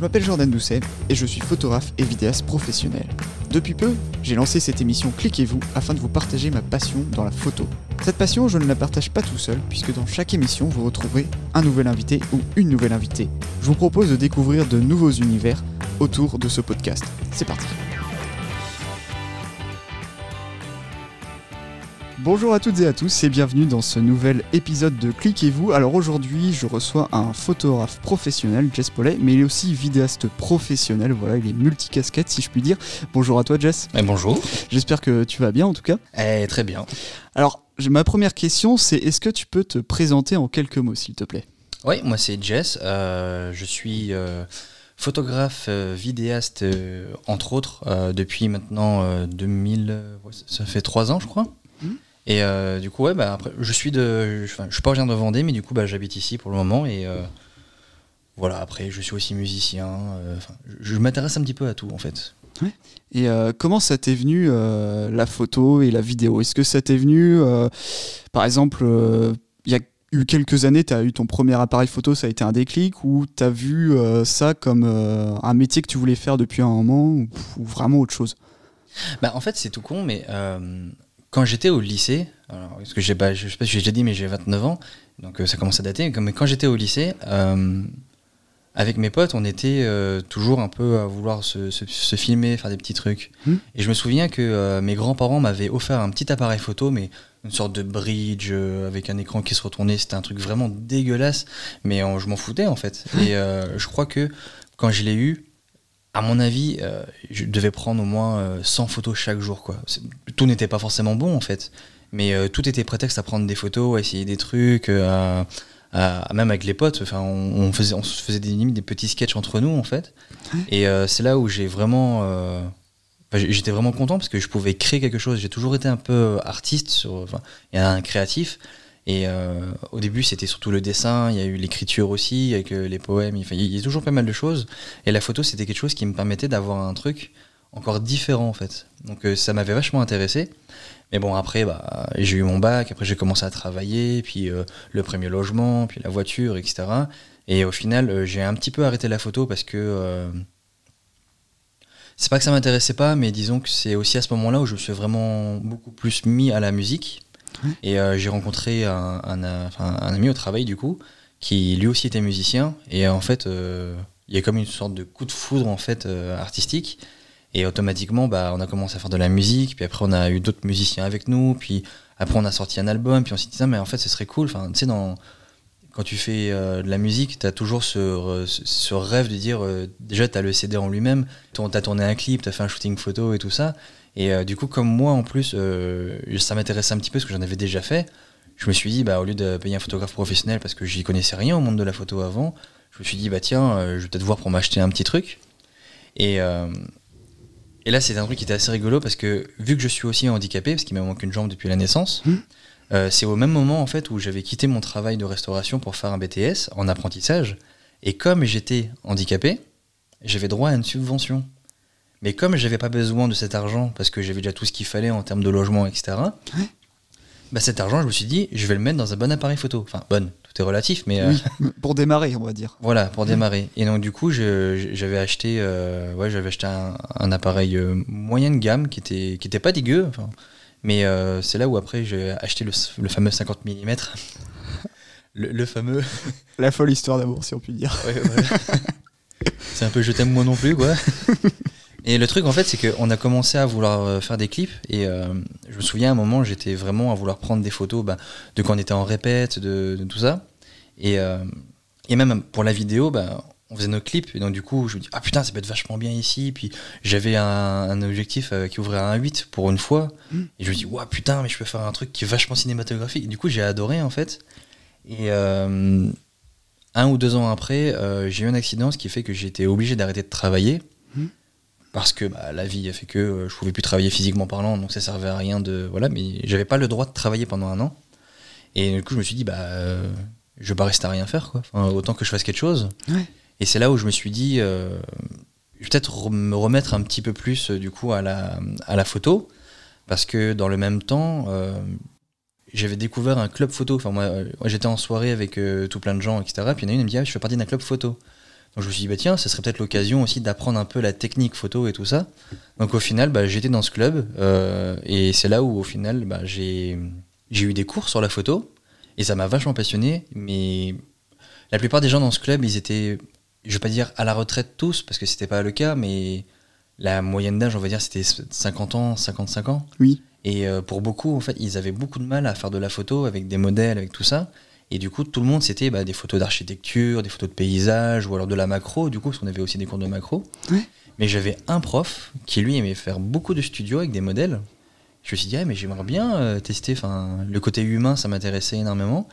Je m'appelle Jordan Doucet et je suis photographe et vidéaste professionnel. Depuis peu, j'ai lancé cette émission Cliquez-vous afin de vous partager ma passion dans la photo. Cette passion, je ne la partage pas tout seul puisque dans chaque émission, vous retrouverez un nouvel invité ou une nouvelle invitée. Je vous propose de découvrir de nouveaux univers autour de ce podcast. C'est parti. Bonjour à toutes et à tous et bienvenue dans ce nouvel épisode de Cliquez-vous. Alors aujourd'hui, je reçois un photographe professionnel, Jess Paulet, mais il est aussi vidéaste professionnel. Voilà, il est multicasquette si je puis dire. Bonjour à toi, Jess. Et bonjour. J'espère que tu vas bien en tout cas. Eh, très bien. Alors, ma première question, c'est est-ce que tu peux te présenter en quelques mots, s'il te plaît? Oui, moi c'est Jess. Euh, je suis euh, photographe, euh, vidéaste, entre autres, depuis maintenant 2000. ça fait trois ans, je crois. Et euh, du coup, ouais, bah, après, je suis de, je, je suis pas originaire de Vendée, mais du coup, bah, j'habite ici pour le moment et euh, voilà. Après, je suis aussi musicien. Euh, je, m'intéresse un petit peu à tout en fait. Et comment ça t'est venu la photo et la vidéo? Est-ce que ça t'est venu, par exemple, il y a eu quelques années, tu as eu ton premier appareil photo, ça a été un déclic, ou tu as vu ça comme un métier que tu voulais faire depuis un moment, ou, vraiment autre chose? Bah, En fait, c'est tout con, mais quand j'étais au lycée, alors, parce que j'ai, bah, je sais pas si j'ai déjà dit, mais j'ai 29 ans, donc euh, ça commence à dater. Mais quand j'étais au lycée, euh, avec mes potes, on était euh, toujours un peu à vouloir se, se, filmer, faire des petits trucs. Hmm. Et je me souviens que mes grands-parents m'avaient offert un petit appareil photo, mais une sorte de bridge avec un écran qui se retournait. C'était un truc vraiment dégueulasse, mais je m'en foutais en fait. Et je crois que quand je l'ai eu, à mon avis, euh, je devais prendre au moins 100 euh, photos chaque jour. Quoi. Tout n'était pas forcément bon en fait, mais euh, tout était prétexte à prendre des photos, à essayer des trucs, à, même avec les potes. Enfin, on, faisait, on se faisait des, des petits sketchs entre nous en fait. Et c'est là où j'ai vraiment, j'étais vraiment content parce que je pouvais créer quelque chose. J'ai toujours été un peu artiste, sur, et un créatif. Et euh, au début, c'était surtout le dessin, il y a eu l'écriture aussi, avec euh, les poèmes, il y a toujours pas mal de choses. Et la photo, c'était quelque chose qui me permettait d'avoir un truc encore différent, en fait. Donc euh, ça m'avait vachement intéressé. Mais bon, après, bah, j'ai eu mon bac, après j'ai commencé à travailler, puis le premier logement, puis la voiture, etc. Et au final, j'ai un petit peu arrêté la photo parce que c'est pas que ça m'intéressait pas, mais disons que c'est aussi à ce moment-là où je me suis vraiment beaucoup plus mis à la musique. Et euh, j'ai rencontré un, ami au travail, du coup, qui lui aussi était musicien. Et en fait, euh, il y a comme une sorte de coup de foudre en fait euh, artistique. Et automatiquement, bah, on a commencé à faire de la musique. Puis après, on a eu d'autres musiciens avec nous. Puis après, on a sorti un album. Puis on s'est dit, mais en fait, ce serait cool. Enfin, tu sais, quand tu fais de la musique, tu as toujours ce, ce, rêve de dire déjà, tu as le CD en lui-même, tu as tourné un clip, tu as fait un shooting photo et tout ça. Et euh, du coup, comme moi en plus, euh, ça m'intéressait un petit peu parce que j'en avais déjà fait, je me suis dit, bah, au lieu de payer un photographe professionnel parce que j'y connaissais rien au monde de la photo avant, je me suis dit, bah tiens, euh, je vais peut-être voir pour m'acheter un petit truc. Et, et là, c'est un truc qui était assez rigolo parce que vu que je suis aussi handicapé, parce qu'il me manque une jambe depuis la naissance, mmh. c'est au même moment en fait où j'avais quitté mon travail de restauration pour faire un BTS en apprentissage. Et comme j'étais handicapé, j'avais droit à une subvention. Mais comme j'avais pas besoin de cet argent, parce que j'avais déjà tout ce qu'il fallait en termes de logement, etc., bah cet argent, je me suis dit, je vais le mettre dans un bon appareil photo. Enfin, bonne, tout est relatif, mais. Euh, pour démarrer, on va dire. Voilà, pour démarrer. Et donc, du coup, j'avais acheté, euh, ouais, acheté un, appareil euh, moyenne gamme qui était, qui était pas dégueu. Enfin, mais c'est là où après, j'ai acheté le, fameux 50 mm. le, fameux. La folle histoire d'amour, si on peut dire. c'est un peu je t'aime moi non plus, quoi. Et le truc, en fait, c'est qu'on a commencé à vouloir euh, faire des clips. Et euh, je me souviens, à un moment, j'étais vraiment à vouloir prendre des photos bah, de quand on était en répète, de, tout ça. Et, euh, et, même pour la vidéo, bah, on faisait nos clips. Et donc, du coup, je me dis, ah putain, ça peut être vachement bien ici. Puis j'avais un, objectif qui ouvrait à un 8 pour une fois. Mm. Et je me dis, ouais, putain, mais je peux faire un truc qui est vachement cinématographique. Et du coup, j'ai adoré, en fait. Et un ou deux ans après, j'ai eu un accident, ce qui fait que été obligé d'arrêter de travailler parce que bah, la vie a fait que euh, je pouvais plus travailler physiquement parlant, donc ça servait à rien de voilà, mais j'avais pas le droit de travailler pendant un an. Et du coup, je me suis dit bah euh, je vais pas rester à rien faire quoi. autant que je fasse quelque chose. Et c'est là où je me suis dit euh, je vais peut-être me remettre un petit peu plus du coup à la à la photo parce que dans le même temps j'avais découvert un club photo. Enfin moi, j'étais en soirée avec tout plein de gens etc. Puis il y en a une qui me dit ah, je fais partie d'un club photo. Donc je me suis dit, bah tiens, ce serait peut-être l'occasion aussi d'apprendre un peu la technique photo et tout ça. Donc au final, bah, j'étais dans ce club euh, et c'est là où au final, bah, j'ai eu des cours sur la photo et ça m'a vachement passionné. Mais la plupart des gens dans ce club, ils étaient, je vais pas dire à la retraite tous, parce que c'était pas le cas, mais la moyenne d'âge, on va dire, c'était 50 ans, 55 ans. Oui. Et euh, pour beaucoup, en fait, ils avaient beaucoup de mal à faire de la photo avec des modèles, avec tout ça. Et du coup, tout le monde, c'était bah, des photos d'architecture, des photos de paysage, ou alors de la macro, du coup, parce qu'on avait aussi des cours de macro. Mais j'avais un prof qui, lui, aimait faire beaucoup de studios avec des modèles. Je me suis dit, ah, mais j'aimerais bien euh, tester. Enfin, le côté humain, ça m'intéressait énormément.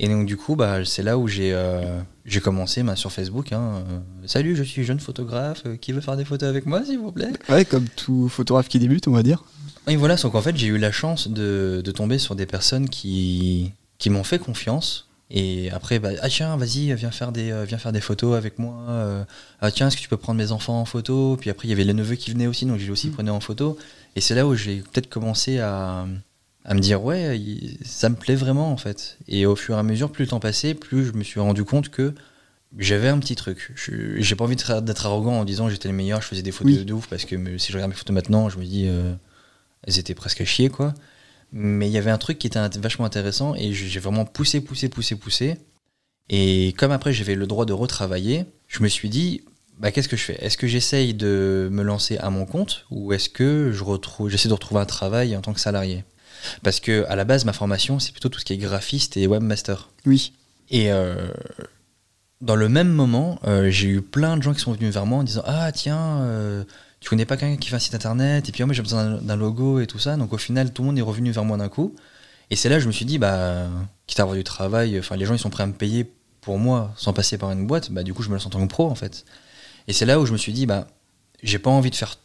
Et donc, du coup, bah, c'est là où j'ai euh, j'ai commencé bah, sur Facebook. Hein, Salut, je suis jeune photographe. qui veut faire des photos avec moi, s'il vous plaît? Ouais, comme tout photographe qui débute, on va dire. Et voilà, donc en fait, j'ai eu la chance de, de, tomber sur des personnes qui, qui m'ont fait confiance. Et après, bah, ah tiens, vas-y, viens faire des, euh, viens faire des photos avec moi. Euh, ah tiens, est-ce que tu peux prendre mes enfants en photo? Puis après, il y avait les neveux qui venaient aussi, donc j'ai aussi mm. prenais en photo. Et c'est là où j'ai peut-être commencé à, à, me dire, ouais, ça me plaît vraiment en fait. Et au fur et à mesure, plus le temps passait, plus je me suis rendu compte que j'avais un petit truc. J'ai pas envie d'être arrogant en disant j'étais le meilleur, je faisais des photos de ouf, parce que si je regarde mes photos maintenant, je me dis, euh, elles étaient presque à chier quoi. Mais il y avait un truc qui était vachement intéressant et j'ai vraiment poussé, poussé, poussé, poussé. Et comme après j'avais le droit de retravailler, je me suis dit, bah, qu'est-ce que je fais? Est-ce que j'essaye de me lancer à mon compte ou est-ce que je retrouve, j'essaie de retrouver un travail en tant que salarié? Parce que à la base, ma formation, c'est plutôt tout ce qui est graphiste et webmaster. Oui. Et euh, dans le même moment, euh, j'ai eu plein de gens qui sont venus vers moi en disant Ah, tiens, euh, tu connais pas quelqu'un qui fait un site internet, et puis oh, moi j'ai besoin d'un logo et tout ça. Donc au final, tout le monde est revenu vers moi d'un coup. Et c'est là que je me suis dit, bah, quitte à avoir du travail, enfin les gens ils sont prêts à me payer pour moi sans passer par une boîte, bah du coup je me lance en tant que pro en fait. Et c'est là où je me suis dit, bah, j'ai pas envie de faire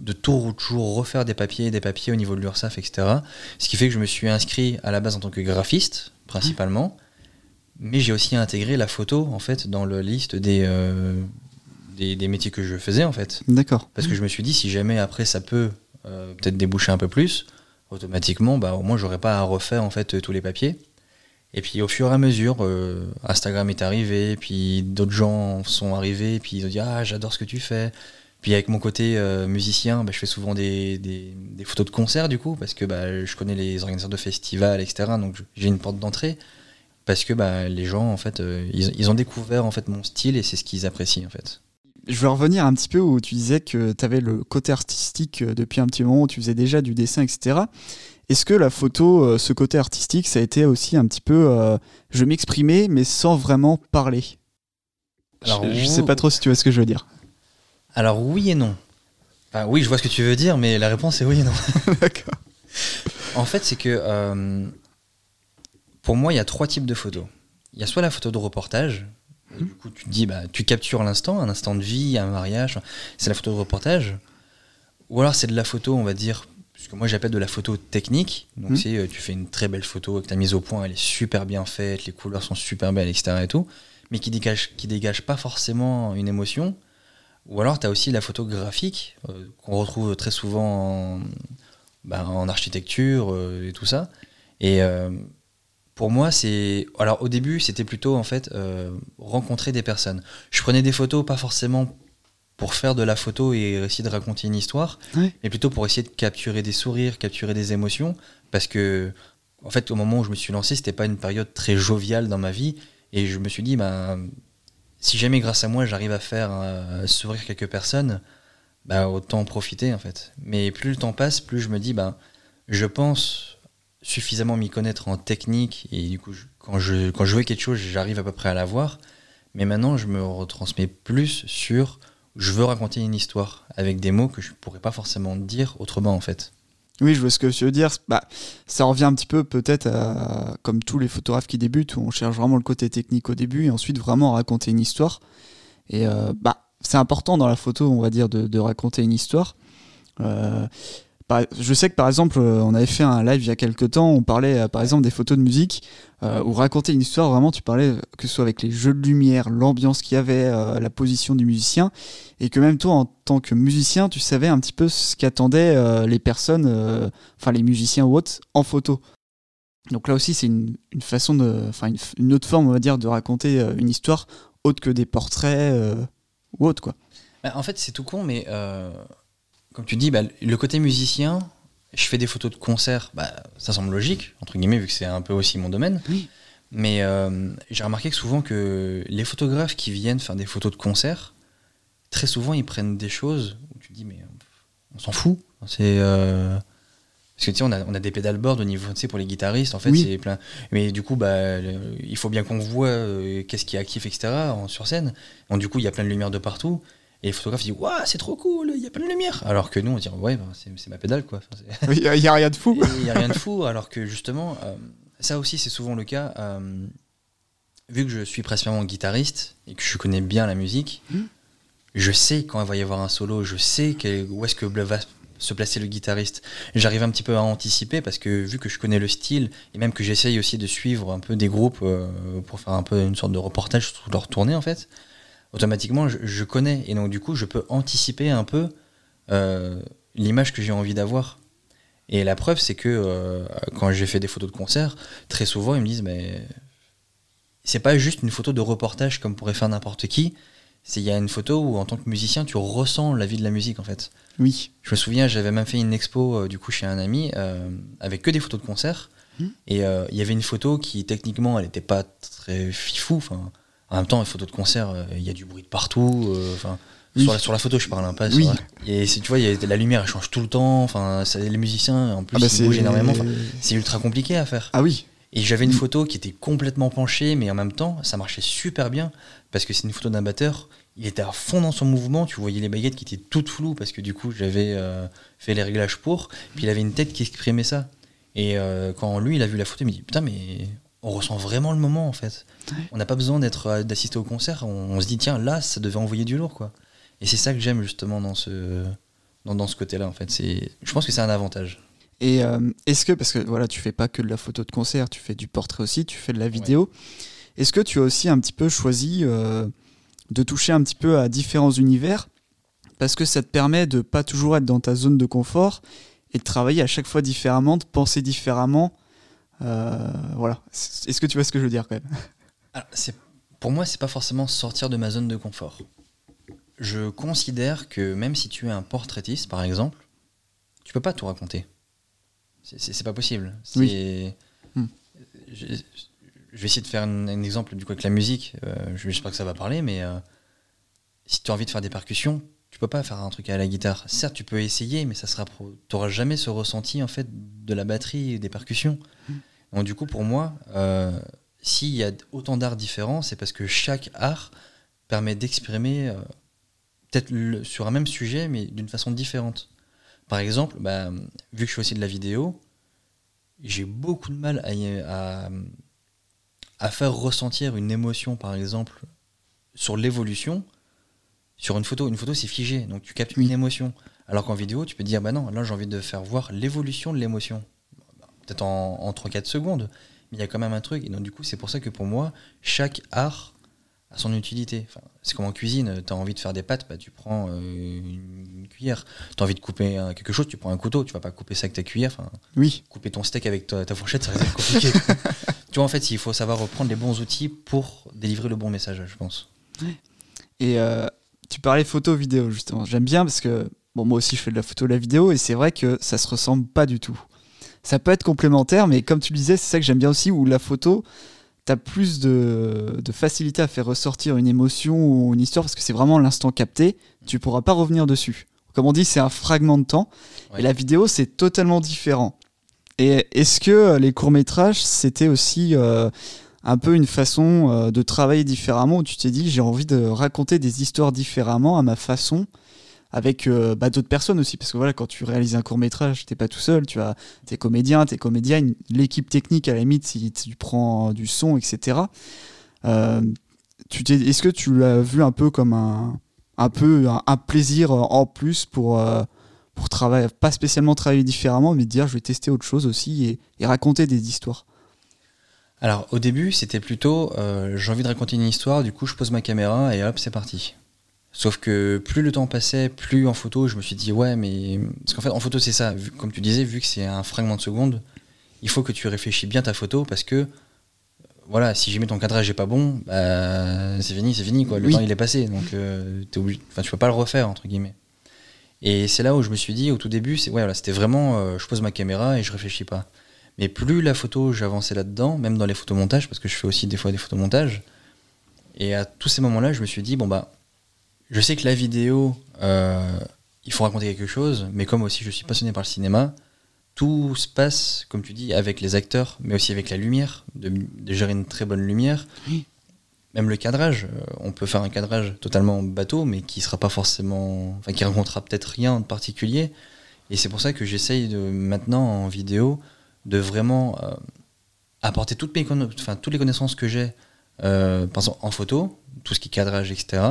de toujours refaire des papiers, des papiers au niveau de l'URSSAF, etc. Ce qui fait que je me suis inscrit à la base en tant que graphiste, principalement. Mais j'ai aussi intégré la photo, en fait, dans la liste des, euh, des, métiers que je faisais en fait. D'accord. Parce que je me suis dit, si jamais après ça peut euh, peut-être déboucher un peu plus, automatiquement, bah, au moins j'aurais pas à refaire en fait tous les papiers. Et puis au fur et à mesure, euh, Instagram est arrivé, puis d'autres gens sont arrivés, puis ils ont dit Ah, j'adore ce que tu fais. Puis avec mon côté euh, musicien, bah, je fais souvent des, des, photos de concert du coup, parce que bah, je connais les organisateurs de festivals, etc. Donc j'ai une porte d'entrée. Parce que bah, les gens, en fait, ils, ils, ont découvert en fait mon style et c'est ce qu'ils apprécient en fait je veux revenir un petit peu où tu disais que tu avais le côté artistique euh, depuis un petit moment, où tu faisais déjà du dessin, etc. Est-ce que la photo, euh, ce côté artistique, ça a été aussi un petit peu euh, je m'exprimais, mais sans vraiment parler? Alors, je, ne sais pas trop si tu vois ce que je veux dire. Alors oui et non. Enfin, oui, je vois ce que tu veux dire, mais la réponse est oui et non. D'accord. En fait, c'est que pour moi, il y a trois types de photos. Il y a soit la photo de reportage, du coup, tu te dis, bah, tu captures l'instant, un instant de vie, un mariage, c'est la photo de reportage. Ou alors c'est de la photo, on va dire, ce que moi j'appelle de la photo technique. Donc, mmh. c'est, euh, tu fais une très belle photo avec ta mise au point, elle est super bien faite, les couleurs sont super belles, etc. Et tout, mais qui dégage, qui dégage pas forcément une émotion. Ou alors, tu as aussi la photo graphique, euh, qu'on retrouve très souvent en, bah, en architecture euh, et tout ça. Et pour moi, c'est. Alors, au début, c'était plutôt, en fait, euh, rencontrer des personnes. Je prenais des photos, pas forcément pour faire de la photo et essayer de raconter une histoire, mais plutôt pour essayer de capturer des sourires, capturer des émotions. Parce que, en fait, au moment où je me suis lancé, c'était pas une période très joviale dans ma vie. Et je me suis dit, bah, si jamais grâce à moi, j'arrive à faire euh, sourire quelques personnes, bah, autant en profiter, en fait. Mais plus le temps passe, plus je me dis, bah, je pense suffisamment m'y connaître en technique et du coup quand je quand je quelque chose j'arrive à peu près à la voir. Mais maintenant je me retransmets plus sur je veux raconter une histoire avec des mots que je pourrais pas forcément dire autrement en fait. Oui je vois ce que tu veux dire. Bah, ça revient un petit peu peut-être comme tous les photographes qui débutent où on cherche vraiment le côté technique au début et ensuite vraiment raconter une histoire. Et euh, bah c'est important dans la photo on va dire de, de raconter une histoire. Euh, je sais que par exemple, euh, on avait fait un live il y a quelques temps, on parlait euh, par exemple des photos de musique, euh, ou raconter une histoire, vraiment tu parlais que ce soit avec les jeux de lumière, l'ambiance qu'il y avait, la position du musicien, et que même toi en tant que musicien, tu savais un petit peu ce qu'attendaient les personnes, enfin les musiciens ou autres, en photo. Donc là aussi c'est une, façon de, enfin une, autre forme on va dire de raconter une histoire autre que des portraits euh, ou autre quoi. Bah, en fait, c'est tout con, mais euh, comme tu dis, bah, le côté musicien, je fais des photos de concert, bah, ça semble logique, entre guillemets, vu que c'est un peu aussi mon domaine. Oui. Mais euh, j'ai remarqué que souvent que les photographes qui viennent faire des photos de concert, très souvent ils prennent des choses où tu te dis, mais on s'en fout. C'est. euh, parce que tu sais, on a, on a des pédalboards au niveau, tu sais, pour les guitaristes, en fait, Oui. c'est plein. Mais du coup, bah, le- il faut bien qu'on voit euh, qu'est-ce qui est actif, etc., en- sur scène. Donc, du coup, il y a plein de lumière de partout. Et les photographes disent, waouh, c'est trop cool, il y a plein de lumière. Alors que nous, on dit, ouais, bah, c'est c'est ma pédale, quoi. Enfin, Il n'y a, rien de fou. il n'y a rien de fou, alors que justement, euh, ça aussi c'est souvent le cas. euh, vu que je suis principalement guitariste et que je connais bien la musique, Mhm. je sais quand il va y avoir un solo, je sais quel- où est-ce que va se placer le guitariste. J'arrive un petit peu à anticiper parce que vu que je connais le style et même que j'essaye aussi de suivre un peu des groupes euh, pour faire un peu une sorte de reportage sur leur tournée en fait, automatiquement je, je connais et donc du coup je peux anticiper un peu euh, l'image que j'ai envie d'avoir. Et la preuve, c'est que euh, quand j'ai fait des photos de concert, très souvent ils me disent mais c'est pas juste une photo de reportage comme pourrait faire n'importe qui. C'est il y a une photo où en tant que musicien tu ressens la vie de la musique en fait. Oui. Je me souviens, j'avais même fait une expo euh, du coup chez un ami avec que des photos de concert. Mhm. Et il y avait une photo qui techniquement elle était pas très fifou. Enfin, en même temps, une photo de concert, euh, il y a du bruit de partout. euh, Enfin, Oui. sur, la, sur la photo, je parle un peu. Oui. Et tu vois, il y a- la lumière elle change tout le temps. Enfin, ça- les musiciens en plus Ah bah, ils bougent énormément. Enfin, c'est ultra compliqué à faire. Ah oui. Et j'avais une photo qui était complètement penchée, mais en même temps, ça marchait super bien parce que c'est une photo d'un batteur. Il était à fond dans son mouvement. Tu voyais les baguettes qui étaient toutes floues parce que du coup, j'avais euh, fait les réglages pour. Puis il avait une tête qui exprimait ça. Et euh, quand lui, il a vu la photo, il m'a dit Putain, mais on ressent vraiment le moment en fait. Ouais. On n'a pas besoin d'être euh, d'assister au concert. On, on se dit Tiens, là, ça devait envoyer du lourd quoi. Et c'est ça que j'aime justement dans ce, dans, dans ce côté-là en fait. C'est- Je pense que c'est un avantage. Et euh, est-ce que, parce que voilà, tu fais pas que de la photo de concert, tu fais du portrait aussi, tu fais de la vidéo. Est-ce que tu as aussi un petit peu choisi euh, de toucher un petit peu à différents univers? Parce que ça te permet de pas toujours être dans ta zone de confort et de travailler à chaque fois différemment, de penser différemment. Euh, voilà. Est-ce que tu vois ce que je veux dire quand même? Alors, c'est- pour moi, c'est pas forcément sortir de ma zone de confort. Je considère que même si tu es un portraitiste, par exemple, tu peux pas tout raconter. C'est- pas possible. Oui. Hmm. Je, je vais essayer de faire un, exemple du coup avec la musique. Euh, J'espère que ça va parler, mais euh, si tu as envie de faire des percussions, tu peux pas faire un truc à la guitare. Certes, tu peux essayer, mais ça sera, t'auras jamais ce ressenti en fait de la batterie et des percussions. Donc du coup, pour moi, euh, s'il y a autant d'arts différents, c'est parce que chaque art permet d'exprimer euh, peut-être sur un même sujet, mais d'une façon différente. Par exemple, bah, vu que je fais aussi de la vidéo, j'ai beaucoup de mal à, y- à, à faire ressentir une émotion, par exemple, sur l'évolution. Sur une photo, une photo c'est figé, donc tu captes une émotion. Alors qu'en vidéo, tu peux dire, bah non, là j'ai envie de faire voir l'évolution de l'émotion. Peut-être en, en 3-4 secondes, mais il y a quand même un truc. Et donc du coup, c'est pour ça que pour moi, chaque art a son utilité. Enfin, c'est comme en cuisine, tu as envie de faire des pâtes, bah, tu prends euh, une, cuillère. Tu as envie de couper euh, quelque chose, tu prends un couteau, tu vas pas couper ça avec ta cuillère. Enfin, Oui. couper ton steak avec ta, ta fourchette, ça risque compliqué. tu vois, en fait, il faut savoir reprendre les bons outils pour délivrer le bon message, je pense. Et euh, tu parlais photo vidéo justement. J'aime bien parce que bon moi aussi je fais de la photo, de la vidéo et c'est vrai que ça se ressemble pas du tout. Ça peut être complémentaire, mais comme tu le disais, c'est ça que j'aime bien aussi où la photo, tu as plus de, de facilité à faire ressortir une émotion ou une histoire parce que c'est vraiment l'instant capté. Tu pourras pas revenir dessus. Comme on dit, c'est un fragment de temps. Ouais. Et la vidéo, c'est totalement différent. Et est-ce que euh, les courts-métrages, c'était aussi euh, un peu une façon euh, de travailler différemment où tu t'es dit j'ai envie de raconter des histoires différemment à ma façon? Avec euh, bah, d'autres personnes aussi parce que voilà quand tu réalises un court métrage t'es pas tout seul tu as tes comédiens tes comédiennes l'équipe technique à la limite si tu prends du son etc Euh, est-ce que tu l'as vu un peu comme un un peu un, plaisir en plus pour euh, pour travailler pas spécialement travailler différemment mais dire je vais tester autre chose aussi et, raconter des histoires? Alors, au début, c'était plutôt j'ai envie de raconter une histoire, du coup, je pose ma caméra et hop, c'est parti. Sauf que plus le temps passait, plus en photo, je me suis dit, ouais, mais. Parce qu'en fait, en photo, c'est ça. Vu- comme tu disais, vu que c'est un fragment de seconde, il faut que tu réfléchis bien ta photo parce que. voilà, si jamais ton cadrage est pas bon, bah, c'est fini, c'est fini, quoi. Le Oui. temps il est passé, donc euh, t'es obligé, enfin, tu peux pas le refaire entre guillemets. Et c'est là où je me suis dit, au tout début, c'est ouais, voilà, c'était vraiment, euh, je pose ma caméra et je réfléchis pas. Mais plus la photo, j'avançais là-dedans, même dans les photomontages, parce que je fais aussi des fois des photomontages. Et à tous ces moments-là, je me suis dit, bon bah, je sais que la vidéo, euh, il faut raconter quelque chose, mais comme aussi je suis passionné par le cinéma, tout se passe, comme tu dis, avec les acteurs, mais aussi avec la lumière, de, de gérer une très bonne lumière. Oui. Même le cadrage, euh, on peut faire un cadrage totalement bateau, mais qui sera pas forcément, enfin qui racontera peut-être rien de particulier. Et c'est pour ça que j'essaye de maintenant en vidéo de vraiment euh, apporter toutes, mes conno- enfin, toutes les connaissances que j'ai, euh, par exemple en photo, tout ce qui est cadrage, etc.,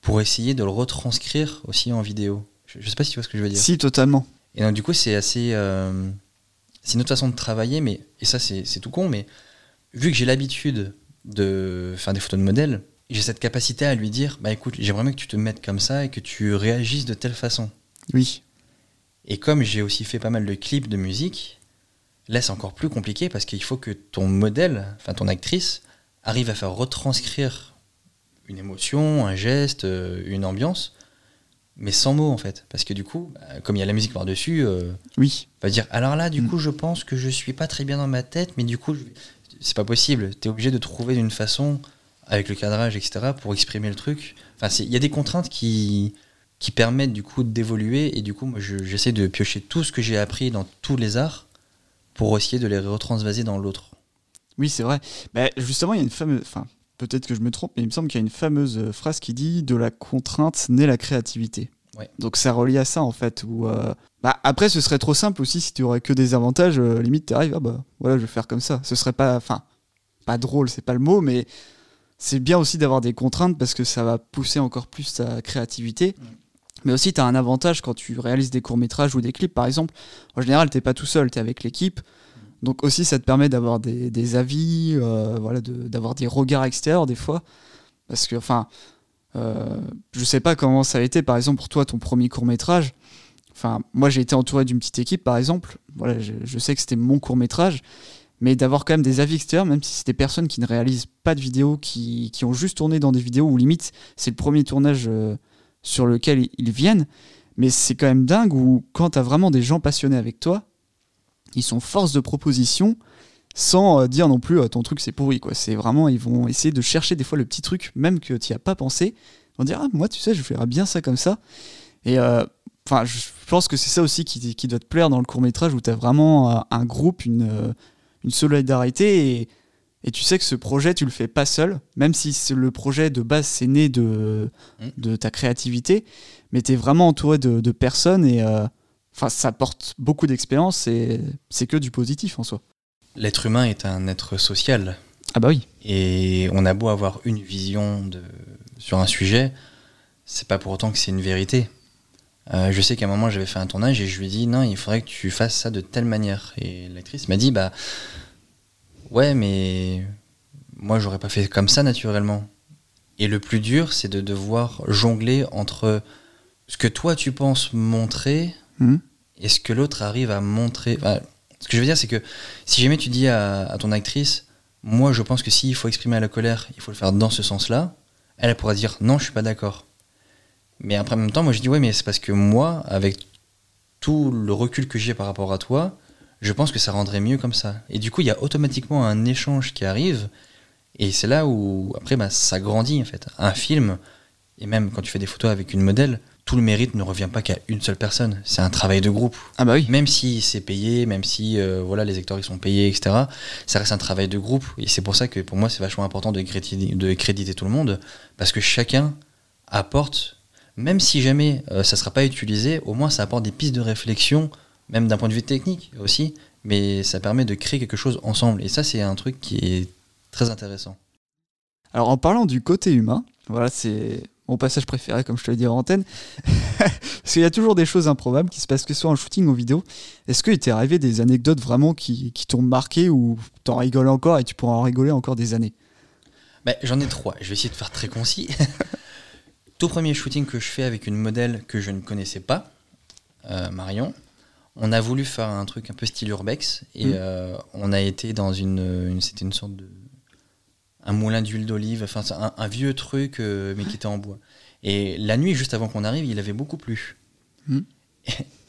pour essayer de le retranscrire aussi en vidéo. Je, je sais pas si tu vois ce que je veux dire. Si, totalement. Et donc, du coup, c'est assez. euh, c'est une autre façon de travailler, mais. Et ça, c'est c'est tout con, mais vu que j'ai l'habitude de faire des photos de modèles, j'ai cette capacité à lui dire Bah écoute, j'aimerais bien que tu te mettes comme ça et que tu réagisses de telle façon. Oui. Et comme j'ai aussi fait pas mal de clips de musique, là, c'est encore plus compliqué parce qu'il faut que ton modèle, enfin ton actrice, arrive à faire retranscrire une émotion, un geste, euh, une ambiance, mais sans mots en fait. Parce que du coup, bah, comme il y a la musique par-dessus, euh, Oui. va dire alors là du Mm. coup je pense que je suis pas très bien dans ma tête mais du coup je- c'est pas possible tu es obligé de trouver d'une façon avec le cadrage etc pour exprimer le truc enfin c'est- il y a des contraintes qui qui permettent du coup d'évoluer et du coup moi je- j'essaie de piocher tout ce que j'ai appris dans tous les arts pour essayer de les retransvaser dans l'autre Oui, c'est vrai. Bah, justement, il y a une fameuse. Enfin, peut-être que je me trompe, mais il me semble qu'il y a une fameuse euh, phrase qui dit De la contrainte naît la créativité. Ouais. Donc ça relie à ça, en fait. Où, euh, bah, après, ce serait trop simple aussi si tu aurais que des avantages. euh, limite, tu arrives, ah bah voilà, je vais faire comme ça. Ce serait pas. Enfin, pas drôle, c'est pas le mot, mais c'est bien aussi d'avoir des contraintes parce que ça va pousser encore plus ta créativité. Mais aussi, tu as un avantage quand tu réalises des courts-métrages ou des clips, par exemple. En général, t'es pas tout seul, tu es avec l'équipe. Donc aussi, ça te permet d'avoir des, avis, euh, voilà, d'avoir des regards extérieurs des fois. Parce que, enfin, euh, je sais pas comment ça a été, par exemple, pour toi, ton premier court-métrage. Enfin, moi, j'ai été entouré d'une petite équipe, par exemple. Voilà, je, sais que c'était mon court-métrage. Mais d'avoir quand même des avis extérieurs, même si c'est des personnes qui ne réalisent pas de vidéos, qui, qui ont juste tourné dans des vidéos où limite, c'est le premier tournage euh, sur lequel ils- ils viennent. Mais c'est quand même dingue où, quand tu as vraiment des gens passionnés avec toi, ils sont force de proposition sans euh, dire non plus euh, ton truc c'est pourri quoi. C'est vraiment ils vont essayer de chercher des fois le petit truc même que tu n'y as pas pensé. Ils vont dire ah moi tu sais je ferais bien ça comme ça. Et euh, enfin je pense que c'est ça aussi qui, qui doit te plaire dans le court métrage où tu as vraiment euh, un groupe, une, euh, une solidarité et, et tu sais que ce projet tu le fais pas seul, même si le projet de base c'est né de, Mm. de ta créativité, mais tu es vraiment entouré de, de personnes et enfin ça porte beaucoup d'expérience et c'est que du positif en soi. l'être humain est un être social Ah bah oui. Et on a beau avoir une vision de, sur un sujet, c'est pas pour autant que c'est une vérité. Euh, je sais qu'à un moment j'avais fait un tournage et je lui ai dit non, il faudrait que tu fasses ça de telle manière. Et l'actrice m'a dit bah ouais, mais moi j'aurais pas fait comme ça naturellement. Et le plus dur, c'est de devoir jongler entre ce que toi tu penses montrer Mhm. et ce que l'autre arrive à montrer. Enfin, ce que je veux dire, c'est que si jamais tu dis à, ton actrice, moi je pense que s'il faut exprimer la colère, il faut le faire dans ce sens-là, elle, elle pourra dire non, je suis pas d'accord. Mais après, en même temps, moi je dis ouais, mais c'est parce que moi, avec tout le recul que j'ai par rapport à toi, je pense que ça rendrait mieux comme ça. Et du coup, il y a automatiquement un échange qui arrive, et c'est là où après, bah, ça grandit en fait. Un film, et même quand tu fais des photos avec une modèle, tout le mérite ne revient pas qu'à une seule personne. C'est un travail de groupe. Ah bah oui. Même si c'est payé, même si euh, voilà les acteurs ils sont payés, etc. Ça reste un travail de groupe et c'est pour ça que pour moi c'est vachement important de créditer, de créditer tout le monde parce que chacun apporte, même si jamais euh, ça sera pas utilisé, au moins ça apporte des pistes de réflexion, même d'un point de vue technique aussi, mais ça permet de créer quelque chose ensemble et ça c'est un truc qui est très intéressant. Alors en parlant du côté humain, voilà, c'est mon passage préféré, comme je te l'ai dit en antenne. Parce qu'il y a toujours des choses improbables qui se passent que ce soit en shooting ou en vidéo. Est-ce qu'il t'est arrivé des anecdotes vraiment qui, qui t'ont marqué ou t'en rigoles encore et tu pourras en rigoler encore des années? Bah, J'en ai trois. Je vais essayer de faire très concis. Tout premier shooting que je fais avec une modèle que je ne connaissais pas, euh, Marion, on a voulu faire un truc un peu style urbex et Mhm. euh, on a été dans une, une- c'était une sorte de un moulin d'huile d'olive, enfin un, un vieux truc, euh, mais qui était en bois. Et la nuit, juste avant qu'on arrive, il avait beaucoup plu. Mhm.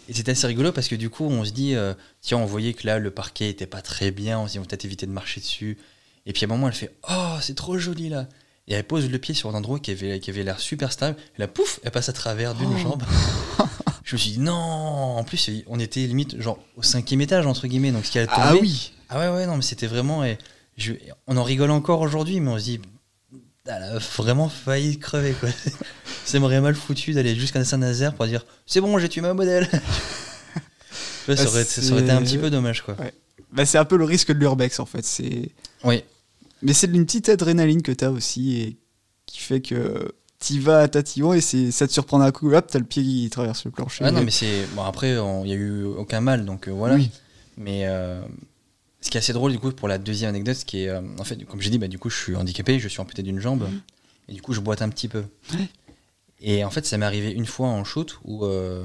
Et c'était assez rigolo parce que du coup, on se dit, euh, tiens, on voyait que là, le parquet était pas très bien, on se dit, on va peut-être éviter de marcher dessus. Et puis à un moment, elle fait, oh, c'est trop joli là. Et elle pose le pied sur un endroit qui avait, qui avait l'air super stable. Et là, pouf, elle passe à travers d'une Oh. jambe. Je me suis dit, non, en plus, on était limite, genre, au cinquième étage, entre guillemets. Donc, ce qui tomber. Ah oui Ah ouais, ouais, non, mais c'était vraiment. et je- on en rigole encore aujourd'hui, mais on se dit. Elle a vraiment failli crever, quoi. Ça m'aurait mal foutu d'aller jusqu'à Saint-Nazaire pour dire C'est bon, j'ai tué ma modèle. Ça, Ah, aurait, ça aurait été un c'est- petit peu dommage, quoi. bah, C'est un peu le risque de l'urbex en fait. C'est... Oui, Mais c'est une petite adrénaline que tu as aussi et qui fait que tu vas à tatillon et c'est, ça te surprend d'un coup. Hop, t'as le pied qui traverse le plancher. ah non, mais c'est. Bon, après, il n'y a eu aucun mal, donc euh, voilà. Oui. Mais euh, ce qui est assez drôle, du coup, pour la deuxième anecdote, ce qui est. euh, en fait, comme j'ai dit, bah, du coup, je suis handicapé, je suis amputé d'une jambe, et du coup, je boite un petit peu. Et en fait, ça m'est arrivé une fois en shoot où euh,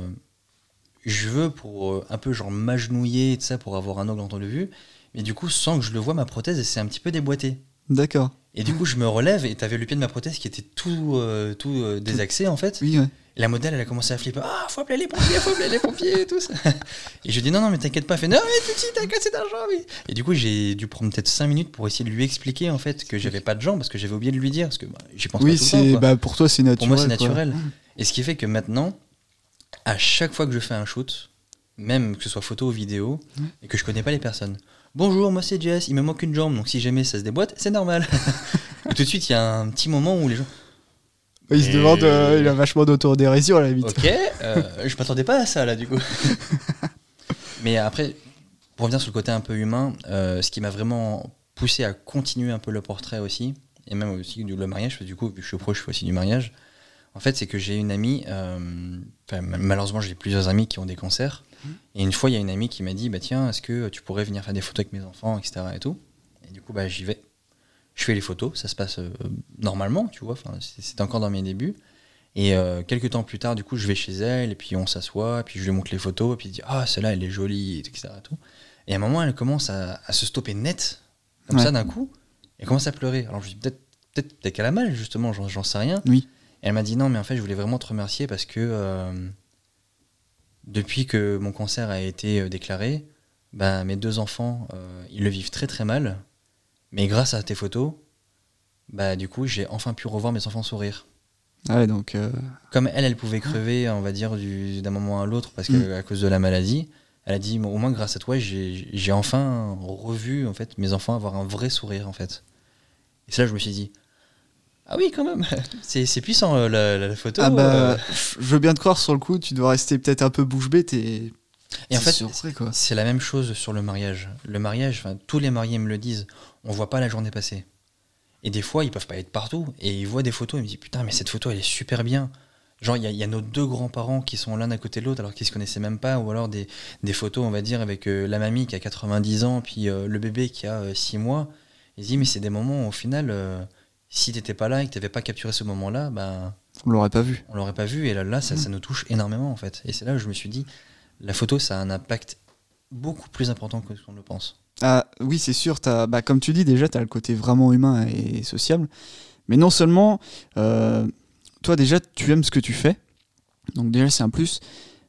je veux, pour euh, un peu genre m'agenouiller et tout ça, pour avoir un angle en temps de vue, mais du coup, sans que je le vois, ma prothèse, s'est un petit peu déboîtée. D'accord. Et du coup, je me relève et t'avais le pied de ma prothèse qui était tout, euh, tout désaxé en fait. Oui, ouais. La modèle, elle a commencé à flipper. Ah, faut appeler les pompiers, faut appeler les pompiers et tout ça. Et je dis non, non, mais t'inquiète pas. Elle fait non, mais tout t'as cassé ta jambe. Et du coup, j'ai dû prendre peut-être 5 minutes pour essayer de lui expliquer en fait que j'avais pas de jambe parce que j'avais oublié de lui dire. Parce que bah, j'y pense Oui, pas tout le temps, c'est, quoi. bah, pour toi c'est naturel. Pour moi, c'est quoi. naturel. Et ce qui fait que maintenant, à chaque fois que je fais un shoot, même que ce soit photo ou vidéo, et que je connais pas les personnes, bonjour, moi c'est Jess, il me manque une jambe, donc si jamais ça se déboîte, c'est normal. et tout de suite, il y a un petit moment où les gens, Il se Et- demande, euh, il a vachement d'autodérision à la limite. ok, euh, je m'attendais pas à ça là du coup. Mais après, pour revenir sur le côté un peu humain, euh, ce qui m'a vraiment poussé à continuer un peu le portrait aussi, et même aussi du- le mariage, parce que du coup, vu que je suis pro, je fais aussi du mariage. En fait, c'est que j'ai une amie, euh, enfin, malheureusement, j'ai plusieurs amis qui ont des cancers. Et une fois, il y a une amie qui m'a dit bah, Tiens, est-ce que tu pourrais venir faire des photos avec mes enfants, etc. Et, tout. et du coup, bah, j'y vais. Je fais les photos, ça se passe euh, normalement, tu vois. Enfin, c'est- encore dans mes débuts. Et euh, quelques temps plus tard, du coup, je vais chez elle, et puis on s'assoit, et puis je lui montre les photos, et puis il dit Ah, celle-là, elle est jolie, etc. Et, tout. et à un moment, elle commence à, à se stopper net, comme Ouais. ça, d'un coup, et elle commence à pleurer. Alors je dis Peut-être peut peut qu'elle a mal, justement, j'en sais rien. Oui. Et elle m'a dit Non, mais en fait, je voulais vraiment te remercier parce que euh, depuis que mon cancer a été euh, déclaré, ben, mes deux enfants, ils le vivent très très mal. Mais grâce à tes photos, bah, du coup, j'ai enfin pu revoir mes enfants sourire. Ah ouais, donc. euh, Comme elle, elle pouvait crever, on va dire, du- d'un moment à l'autre parce que Mm. à cause de la maladie. Elle a dit, au moins grâce à toi, j'ai j'ai enfin revu en fait mes enfants avoir un vrai sourire en fait. Et que je me suis dit, ah oui quand même, c'est c'est puissant euh, la, la photo. Ah bah, euh. je veux bien te croire sur le coup, tu dois rester peut-être un peu bouche bée, t'es. Et en fait, c'est la même chose sur le mariage. Le mariage, tous les mariés me le disent, on voit pas la journée passer. Et des fois, ils peuvent pas être partout. Et ils voient des photos, ils me disent Putain, mais cette photo, elle est super bien. Genre, il y, a- il y a nos deux grands-parents qui sont l'un à côté de l'autre alors qu'ils se connaissaient même pas. Ou alors des, des photos, on va dire, avec euh, la mamie qui a 90 ans, puis euh, le bébé qui a 6 mois. Ils se disent Mais c'est des moments où, au final, euh, si t'étais pas là et que t'avais pas capturé ce moment-là, ben, On l'aurait pas vu. on l'aurait pas vu. Et là, là ça, ça Mm. nous touche énormément, en fait. Et c'est là où je me suis dit La photo, ça a un impact beaucoup plus important que ce qu'on le pense. Ah oui, c'est sûr, bah, comme tu dis déjà, tu as le côté vraiment humain et sociable. Mais non seulement, euh, toi déjà, tu aimes ce que tu fais, donc déjà c'est un plus,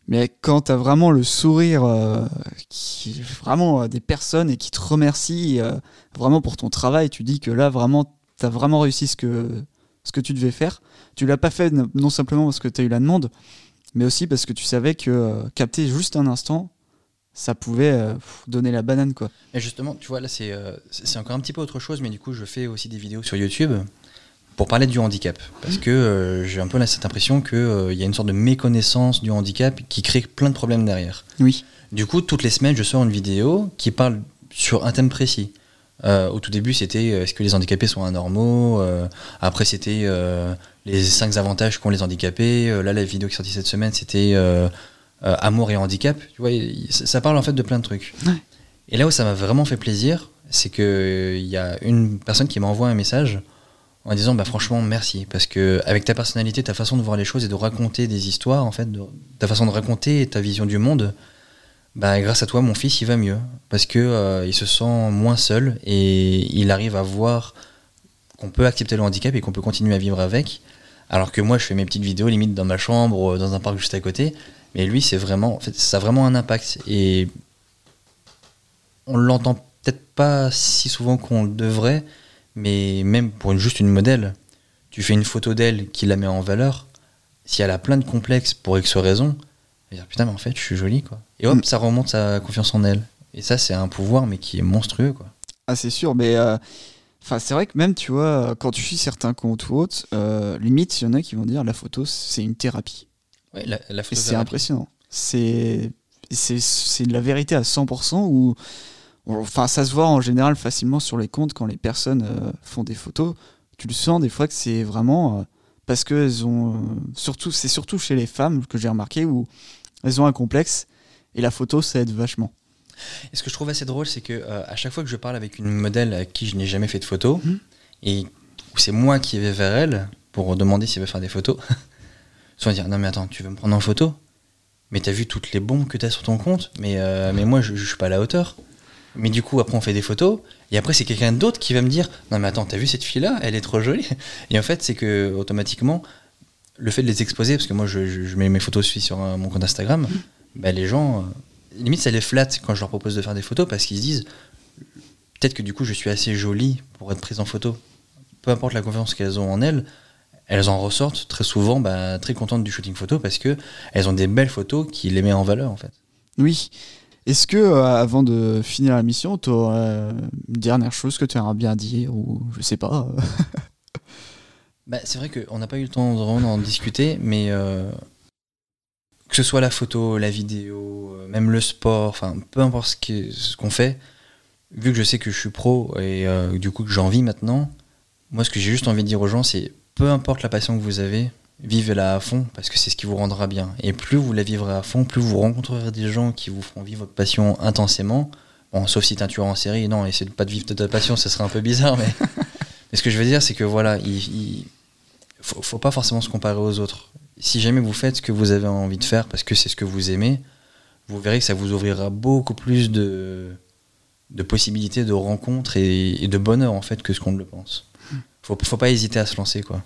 mais quand tu as vraiment le sourire, euh, qui, vraiment euh, des personnes et qui te remercient vraiment pour ton travail, tu dis que là vraiment, tu as vraiment réussi ce que, ce que tu devais faire. Tu l'as pas fait non simplement parce que tu as eu la demande, mais aussi parce que tu savais que capter juste un instant, ça pouvait euh, donner la banane quoi. Et justement, tu vois, là, c'est euh, c'est encore un petit peu autre chose, mais du coup, je fais aussi des vidéos sur YouTube pour parler du handicap. Parce que euh, j'ai un peu là, cette impression qu'il il y a une sorte de méconnaissance du handicap qui crée plein de problèmes derrière. Oui. Du coup, toutes les semaines, je sors une vidéo qui parle sur un thème précis. Au tout début, c'était est-ce que les handicapés sont anormaux Après, c'était les 5 avantages qu'ont les handicapés. Là, la vidéo qui est sortie cette semaine, c'était euh, euh, amour et handicap. Tu vois, il- ça parle en fait de plein de trucs. Ouais. Et là où ça m'a vraiment fait plaisir, c'est que il y a une personne qui m'envoie un message en disant bah franchement merci parce que avec ta personnalité, ta façon de voir les choses et de raconter des histoires en fait, de- ta façon de raconter et ta vision du monde, bah grâce à toi mon fils il va mieux parce que euh, il se sent moins seul et il arrive à voir qu'on peut accepter le handicap et qu'on peut continuer à vivre avec. Alors que moi, je fais mes petites vidéos limite dans ma chambre ou dans un parc juste à côté. Mais lui, c'est vraiment, en fait, ça a vraiment un impact. Et on l'entend peut-être pas si souvent qu'on le devrait, mais même pour une, juste une modèle, tu fais une photo d'elle qui la met en valeur. Si elle a plein de complexes pour X raisons, elle va dire putain, mais en fait, je suis jolie, quoi. Et hop, Mm. ça remonte sa confiance en elle. Et ça, c'est un pouvoir, mais qui est monstrueux, quoi. Ah, c'est sûr, mais euh, enfin, c'est vrai que même, tu vois, quand tu suis certains comptes ou autres, euh, limite, il y en a qui vont dire la photo, c'est une thérapie. Ouais, la, la c'est impressionnant. C'est c'est c'est de la vérité à 100% ou enfin ça se voit en général facilement sur les comptes quand les personnes euh, font des photos. Tu le sens des fois que c'est vraiment euh, parce que elles ont euh, surtout c'est surtout chez les femmes que j'ai remarqué où elles ont un complexe et la photo ça aide vachement. Et ce que je trouve assez drôle, c'est que à chaque fois que je parle avec une modèle à qui je n'ai jamais fait de photo, Mhm. et où c'est moi qui vais vers elle pour demander si elle veut faire des photos, soit dire non mais attends, tu veux me prendre en photo? Mais t'as vu toutes les bombes que t'as sur ton compte? Mais euh, mais moi je, je suis pas à la hauteur. Mais du coup après on fait des photos. Et après c'est quelqu'un d'autre qui va me dire non mais attends t'as vu cette fille là elle est trop jolie. Et en fait c'est que automatiquement le fait de les exposer parce que moi je, je- je mets mes photos aussi sur euh, mon compte Instagram bah, les gens euh, limite ça les flatte quand je leur propose de faire des photos parce qu'ils se disent peut-être que du coup je suis assez jolie pour être prise en photo. Peu importe la confiance qu'elles ont en elles elles en ressortent très souvent bah, très contentes du shooting photo parce que elles ont des belles photos qui les mettent en valeur en fait Oui. Est-ce que euh, avant de finir la mission, tu aurais une dernière chose que tu aimerais bien dire ou je sais pas euh, Bah, c'est vrai qu'on n'a pas eu le temps vraiment d'en discuter, mais euh, que ce soit la photo, la vidéo, euh, même le sport, enfin peu importe ce qui- ce qu'on fait, vu que je sais que je suis pro et euh, du coup que j'en vis maintenant, moi ce que j'ai juste envie de dire aux gens, c'est peu importe la passion que vous avez, vivez-la à fond parce que c'est ce qui vous rendra bien. Et plus vous la vivrez à fond, plus vous rencontrerez des gens qui vous feront vivre votre passion intensément. Bon, sauf si t'es un tueur en série, non, essayer de pas de vivre de ta passion, ce serait un peu bizarre, mais. mais ce que je veux dire, c'est que voilà, il, il- faut, faut pas forcément se comparer aux autres. Si jamais vous faites ce que vous avez envie de faire parce que c'est ce que vous aimez, vous verrez que ça vous ouvrira beaucoup plus de, de possibilités de rencontres et, et de bonheur en fait que ce qu'on ne le pense. Faut, faut pas hésiter à se lancer quoi.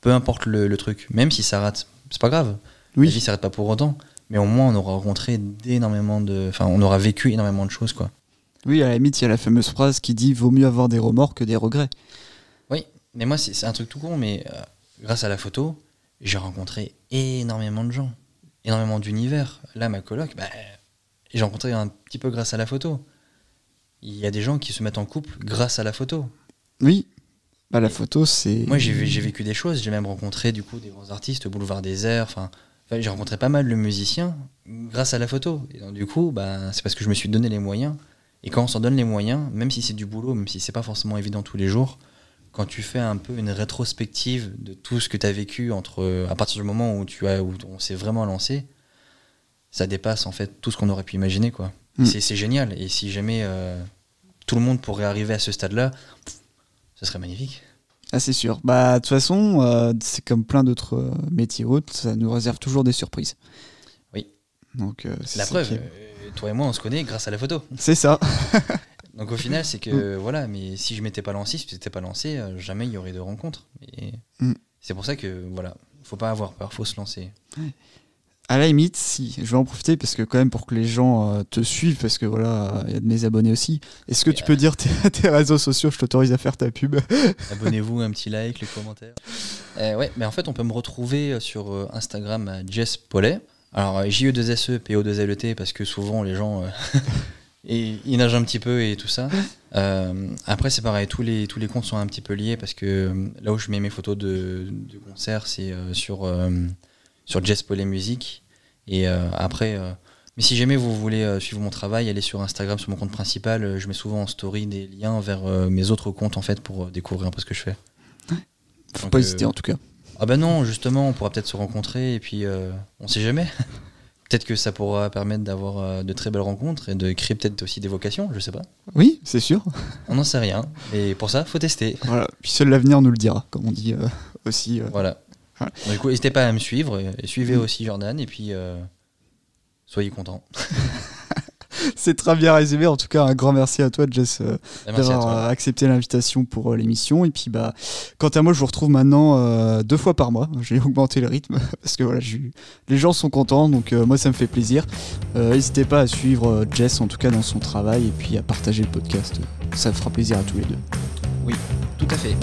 Peu importe le, le truc, même si ça rate, c'est pas grave. La vie Oui. s'arrête pas pour autant, mais au moins on aura rencontré d'énormément de, enfin on aura vécu énormément de choses quoi. Oui, à la limite, il y a la fameuse phrase qui dit vaut mieux avoir des remords que des regrets. Oui, mais moi, c'est c'est un truc tout con, mais euh, grâce à la photo, j'ai rencontré énormément de gens, énormément d'univers. Là, ma coloc, bah, j'ai rencontré un petit peu grâce à la photo. Il y a des gens qui se mettent en couple grâce à la photo. Oui. Bah, la photo, c'est. Moi, j'ai vé- j'ai vécu des choses, j'ai même rencontré du coup des grands artistes, Boulevard des Airs, enfin, j'ai rencontré pas mal de musiciens grâce à la photo. Et donc, du coup, bah, c'est parce que je me suis donné les moyens. Et quand on s'en donne les moyens, même si c'est du boulot, même si c'est pas forcément évident tous les jours, quand tu fais un peu une rétrospective de tout ce que tu as vécu entre à partir du moment où tu as où on s'est vraiment lancé, ça dépasse en fait tout ce qu'on aurait pu imaginer quoi. Mm. C'est génial et si jamais euh, tout le monde pourrait arriver à ce stade-là, ce serait magnifique. Ah, c'est sûr. Bah, de toute façon, euh, c'est comme plein d'autres euh, métiers autres, ça nous réserve toujours des surprises. Oui. Donc, euh, La preuve, toi et moi on se connaît grâce à la photo. C'est ça. Donc au final c'est que voilà, mais si je m'étais pas lancé, si je m'étais pas lancé, jamais il y aurait de rencontre. Et Mm. c'est pour ça que voilà, faut pas avoir peur, faut se lancer. À la limite, si, je vais en profiter parce que quand même pour que les gens euh, te suivent, parce que voilà, il y a de mes abonnés aussi. Est-ce que tu peux dire tes, tes réseaux sociaux? Je t'autorise à faire ta pub. Abonnez-vous, un petit like, les commentaires. Euh, ouais, mais en fait, on peut me retrouver euh, sur euh, Instagram à Jess Paulet. Alors, euh, J-E-2-S-E, P-O-2-L-E-T, parce que souvent, les gens, euh, ils, ils nagent un petit peu et tout ça. Euh, après, c'est pareil, tous les, tous les comptes sont un petit peu liés, parce que euh, là où je mets mes photos de, de concert, c'est euh, sur, euh, sur Jess Paulet Musique. Et euh, après... euh, mais si jamais vous voulez euh, suivre mon travail, allez sur Instagram, sur mon compte principal. je mets souvent en story des liens vers mes autres comptes en fait pour découvrir un peu ce que je fais. Faut Donc, pas hésiter en tout cas. Ah bah non, justement, on pourra peut-être se rencontrer et puis on sait jamais. peut-être que ça pourra permettre d'avoir de très belles rencontres et de créer peut-être aussi des vocations, je sais pas. Oui, c'est sûr. On n'en sait rien. Et pour ça, faut tester. Voilà. Puis seul l'avenir nous le dira, comme on dit euh, aussi. euh. Voilà. Du coup, n'hésitez pas à me suivre et, et suivez Mm. aussi Jordan et puis euh, soyez contents. C'est très bien résumé. En tout cas, un grand merci à toi, Jess, euh, Bah, d'avoir euh, accepté l'invitation pour euh, l'émission. Et puis, bah, quant à moi, je vous retrouve maintenant euh, deux fois par mois. J'ai augmenté le rythme parce que voilà, les gens sont contents, donc euh, moi, ça me fait plaisir. Euh, N'hésitez pas à suivre euh, Jess, en tout cas dans son travail, et puis à partager le podcast. Ça fera plaisir à tous les deux. Tout à fait.